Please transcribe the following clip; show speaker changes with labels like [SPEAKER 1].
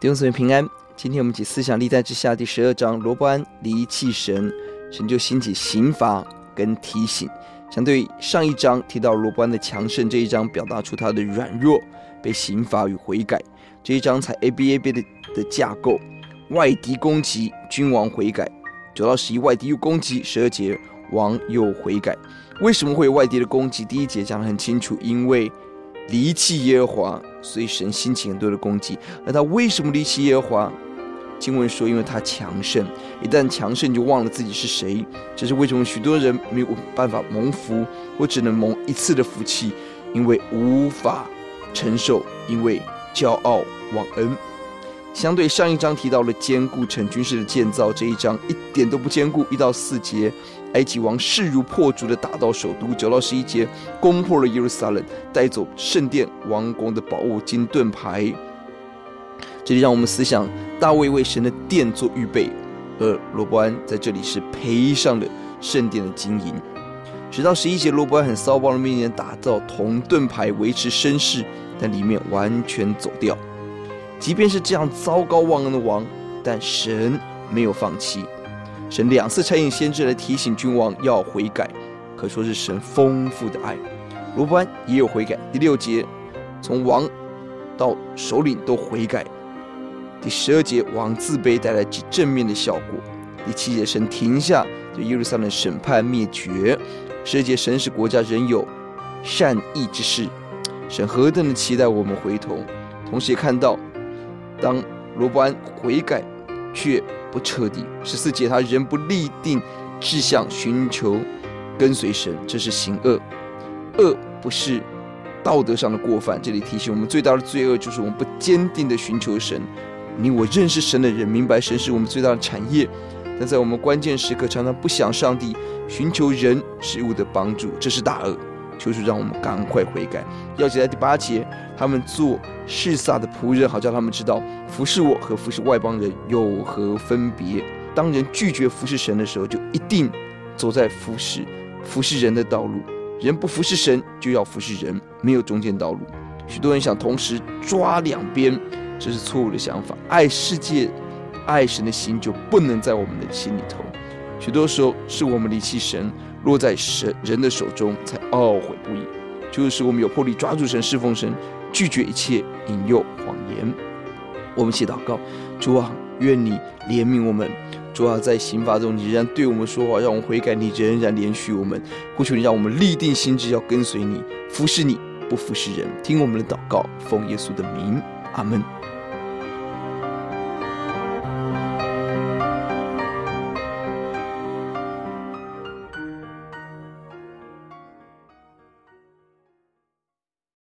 [SPEAKER 1] 弟兄姊妹平安，今天我们解思想历代之下第十二章，罗伯安离弃神，神就兴起刑罚跟提醒。相对上一章提到罗伯安的强盛，这一章表达出他的软弱、被刑罚与悔改。这一章才 A B A B 的的架构，外敌攻击，君王悔改。九到十一，外敌又攻击，十二节王又悔改。为什么会有外敌的攻击？第一节讲得很清楚，因为离弃耶和华，所以神兴起很多的攻击。那他为什么离弃耶和华？经文说，因为他强盛，一旦强盛就忘了自己是谁。这是为什么许多人没有办法蒙福，我只能蒙一次的福气，因为无法承受，因为骄傲忘恩。相对上一章提到了坚固城军事的建造，这一章一点都不坚固。一到四节。埃及王势如破竹的打到首都，九到十一节攻破了耶路撒冷，带走圣殿王宫的宝物金盾牌。这里让我们思想大卫为神的殿做预备，而罗伯安在这里是赔上了圣殿的金银。直到十一节罗伯安很骚包的命令打造铜盾牌维持声势，但里面完全走掉。即便是这样糟糕忘恩的王，但神没有放弃。神两次差遣先知来提醒君王要悔改，可说是神丰富的爱。罗伯安也有悔改。第六节，从王到首领都悔改。第十二节，王自卑带来极正面的效果。第七节，神停下对耶路撒冷审判灭绝。十二节，神使国家仍有善意之事。神何等的期待我们回头，同时也看到，当罗伯安悔改，却不彻底。十四节，他仍不立定志向，寻求跟随神，这是行恶。恶不是道德上的过犯。这里提醒我们，最大的罪恶就是我们不坚定的寻求神。你我认识神的人，明白神是我们最大的产业，但在我们关键时刻，常常不想上帝，寻求人事物的帮助，这是大恶。求主让我们赶快悔改。钥节在第八节，他们做示撒的仆人，好叫他们知道服侍我和服侍外邦人有何分别。当人拒绝服侍神的时候，就一定走在服侍服侍人的道路。人不服侍神，就要服侍人，没有中间道路。许多人想同时抓两边，这是错误的想法。爱世界、爱神的心就不能在我们的心里头。许多时候是我们离弃神。落在神人的手中，才懊悔不已。就是我们有魄力抓住神、侍奉神，拒绝一切引诱谎言。我们写祷告：主啊，愿你怜悯我们。主啊，在刑罚中，你仍然对我们说话，让我们悔改。你仍然怜恤我们，呼求你，让我们立定心志，要跟随你，服侍你，不服侍人。听我们的祷告，奉耶稣的名，阿门。